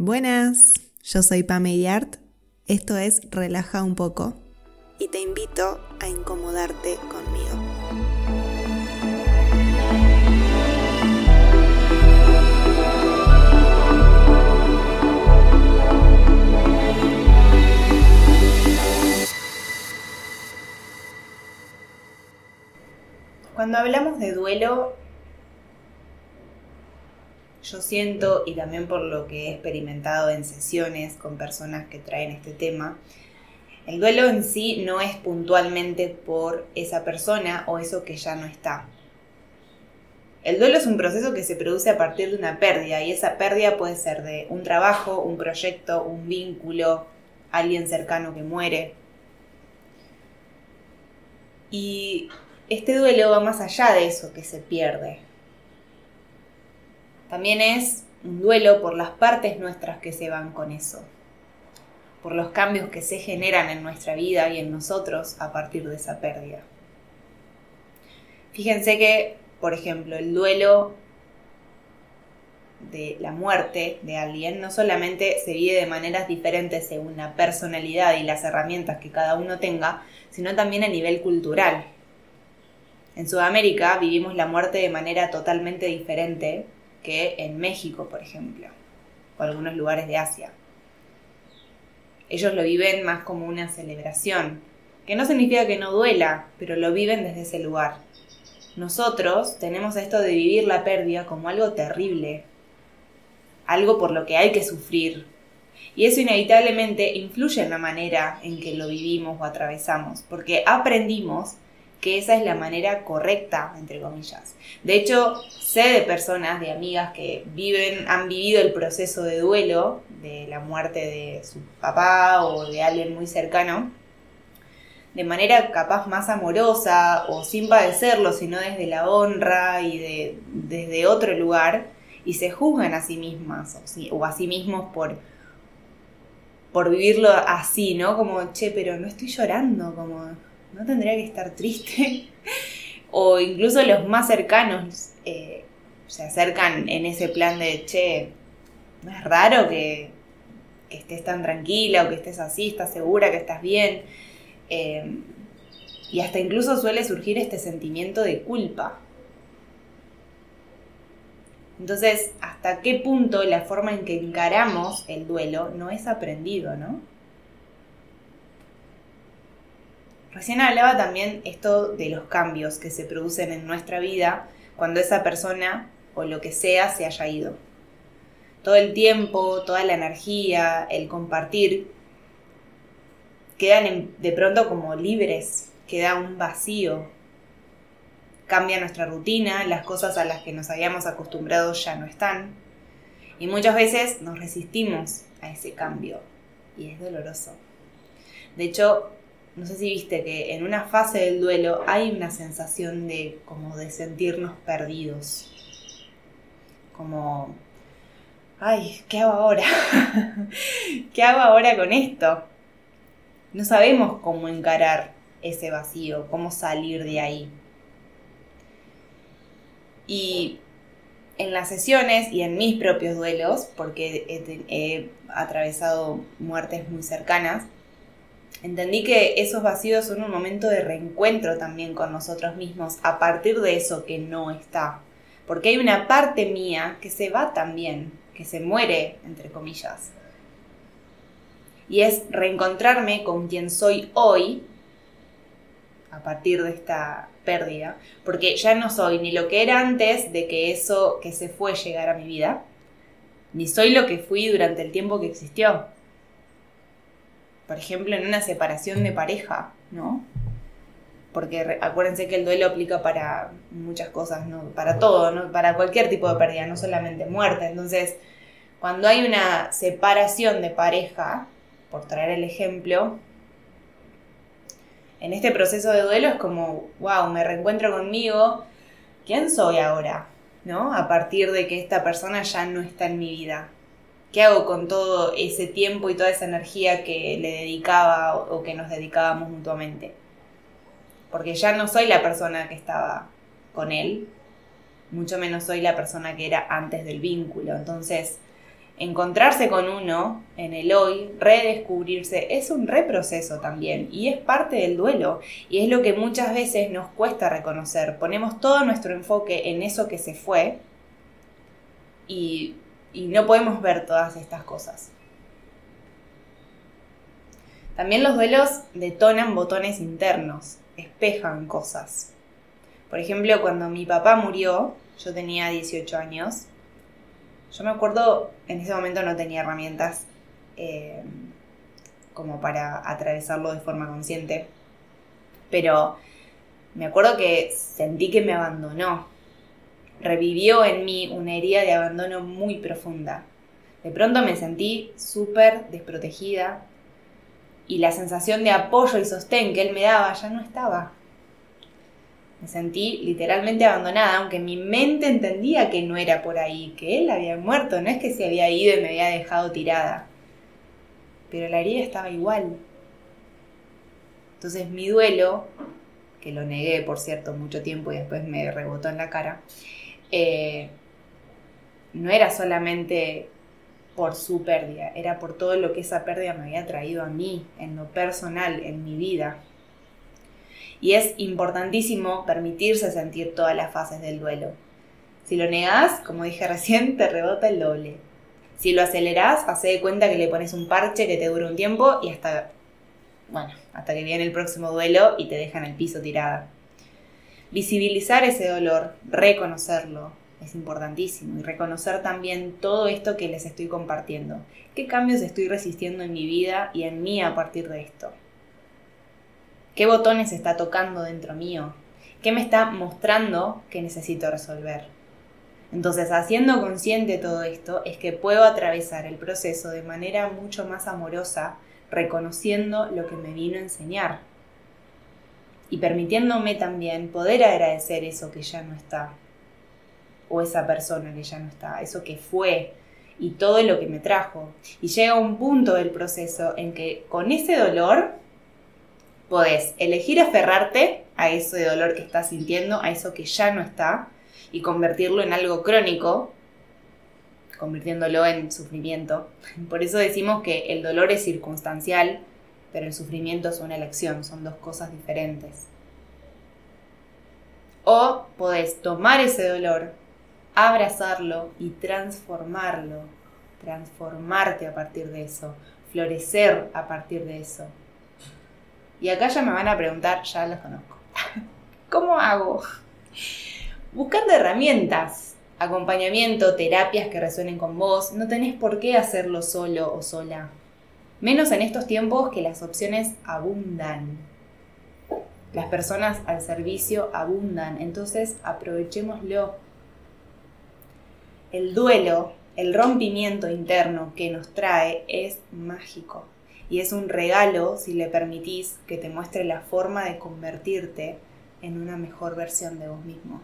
Buenas, yo soy Pame Yart, esto es Relaja un poco y te invito a incomodarte conmigo. Cuando hablamos de duelo, yo siento, y también por lo que he experimentado en sesiones con personas que traen este tema, el duelo en sí no es puntualmente por esa persona o eso que ya no está. El duelo es un proceso que se produce a partir de una pérdida y esa pérdida puede ser de un trabajo, un proyecto, un vínculo, alguien cercano que muere. Y este duelo va más allá de eso que se pierde. También es un duelo por las partes nuestras que se van con eso, por los cambios que se generan en nuestra vida y en nosotros a partir de esa pérdida. Fíjense que, por ejemplo, el duelo de la muerte de alguien no solamente se vive de maneras diferentes según la personalidad y las herramientas que cada uno tenga, sino también a nivel cultural. En Sudamérica vivimos la muerte de manera totalmente diferente que en México, por ejemplo, o algunos lugares de Asia. Ellos lo viven más como una celebración, que no significa que no duela, pero lo viven desde ese lugar. Nosotros tenemos esto de vivir la pérdida como algo terrible, algo por lo que hay que sufrir. Y eso inevitablemente influye en la manera en que lo vivimos o atravesamos, porque aprendimos que esa es la manera correcta, entre comillas. De hecho, sé de personas, de amigas que viven, han vivido el proceso de duelo de la muerte de su papá o de alguien muy cercano, de manera capaz más amorosa o sin padecerlo, sino desde la honra y de, desde otro lugar, y se juzgan a sí mismas o, a sí mismos por, por vivirlo así, ¿no? Como, che, pero no estoy llorando, como ¿no tendría que estar triste? o incluso los más cercanos eh, se acercan en ese plan de, che, no es raro que, estés tan tranquila o que estés así, estás segura que estás bien. Eh, y hasta incluso suele surgir este sentimiento de culpa. Entonces, ¿hasta qué punto la forma en que encaramos el duelo no es aprendido, no? Recién hablaba también esto de los cambios que se producen en nuestra vida cuando esa persona o lo que sea se haya ido. Todo el tiempo, toda la energía, el compartir, quedan de pronto como libres, queda un vacío. Cambia nuestra rutina, las cosas a las que nos habíamos acostumbrado ya no están. Y muchas veces nos resistimos a ese cambio y es doloroso. De hecho, no sé si viste que en una fase del duelo hay una sensación de como de sentirnos perdidos. Como, ay, ¿qué hago ahora? ¿Qué hago ahora con esto? No sabemos cómo encarar ese vacío, cómo salir de ahí. Y en las sesiones y en mis propios duelos, porque he, atravesado muertes muy cercanas, Entendí que esos vacíos son un momento de reencuentro también con nosotros mismos a partir de eso que no está. Porque hay una parte mía que se va también, que se muere, entre comillas. Y es reencontrarme con quien soy hoy a partir de esta pérdida. Porque ya no soy ni lo que era antes de que eso que se fue llegara a mi vida, ni soy lo que fui durante el tiempo que existió por ejemplo, en una separación de pareja, ¿no? Porque acuérdense que el duelo aplica para muchas cosas, ¿no? Para todo, ¿no? Para cualquier tipo de pérdida, no solamente muerte. Entonces, cuando hay una separación de pareja, por traer el ejemplo, en este proceso de duelo es como, wow, me reencuentro conmigo, ¿quién soy ahora? ¿No? A partir de que esta persona ya no está en mi vida. ¿Qué hago con todo ese tiempo y toda esa energía que le dedicaba o que nos dedicábamos mutuamente? Porque ya no soy la persona que estaba con él, mucho menos soy la persona que era antes del vínculo. Entonces, encontrarse con uno en el hoy, redescubrirse, es un reproceso también y es parte del duelo y es lo que muchas veces nos cuesta reconocer. Ponemos todo nuestro enfoque en eso que se fue y, y no podemos ver todas estas cosas. También los duelos detonan botones internos, espejan cosas. Por ejemplo, cuando mi papá murió, yo tenía 18 años, yo me acuerdo, en ese momento no tenía herramientas eh, como para atravesarlo de forma consciente, pero me acuerdo que sentí que me abandonó. Revivió en mí una herida de abandono muy profunda. De pronto me sentí súper desprotegida y la sensación de apoyo y sostén que él me daba ya no estaba. Me sentí literalmente abandonada, aunque mi mente entendía que no era por ahí, que él había muerto, no es que se había ido y me había dejado tirada. Pero la herida estaba igual. Entonces mi duelo, que lo negué por cierto mucho tiempo y después me rebotó en la cara, eh, no era solamente por su pérdida, era por todo lo que esa pérdida me había traído a mí, en lo personal, en mi vida. Y es importantísimo permitirse sentir todas las fases del duelo. Si lo negás, como dije recién, te rebota el doble. Si lo acelerás, hace de cuenta que le pones un parche que te dura un tiempo y hasta, bueno, hasta que viene el próximo duelo y te deja en el piso tirada. Visibilizar ese dolor, reconocerlo, es importantísimo. Y reconocer también todo esto que les estoy compartiendo. ¿Qué cambios estoy resistiendo en mi vida y en mí a partir de esto? ¿Qué botones está tocando dentro mío? ¿Qué me está mostrando que necesito resolver? Entonces, haciendo consciente todo esto, es que puedo atravesar el proceso de manera mucho más amorosa, reconociendo lo que me vino a enseñar y permitiéndome también poder agradecer eso que ya no está, o esa persona que ya no está, eso que fue y todo lo que me trajo. Y llega un punto del proceso en que con ese dolor podés elegir aferrarte a ese dolor que estás sintiendo, a eso que ya no está, y convertirlo en algo crónico, convirtiéndolo en sufrimiento. Por eso decimos que el dolor es circunstancial, pero el sufrimiento es una elección, son dos cosas diferentes. O podés tomar ese dolor, abrazarlo y transformarlo, transformarte a partir de eso, florecer a partir de eso. Y acá ya me van a preguntar, ya los conozco. ¿Cómo hago? Buscando herramientas, acompañamiento, terapias que resuenen con vos, no tenés por qué hacerlo solo o sola. Menos en estos tiempos que las opciones abundan. Las personas al servicio abundan, entonces aprovechémoslo. El duelo, el rompimiento interno que nos trae es mágico y es un regalo si le permitís que te muestre la forma de convertirte en una mejor versión de vos mismo.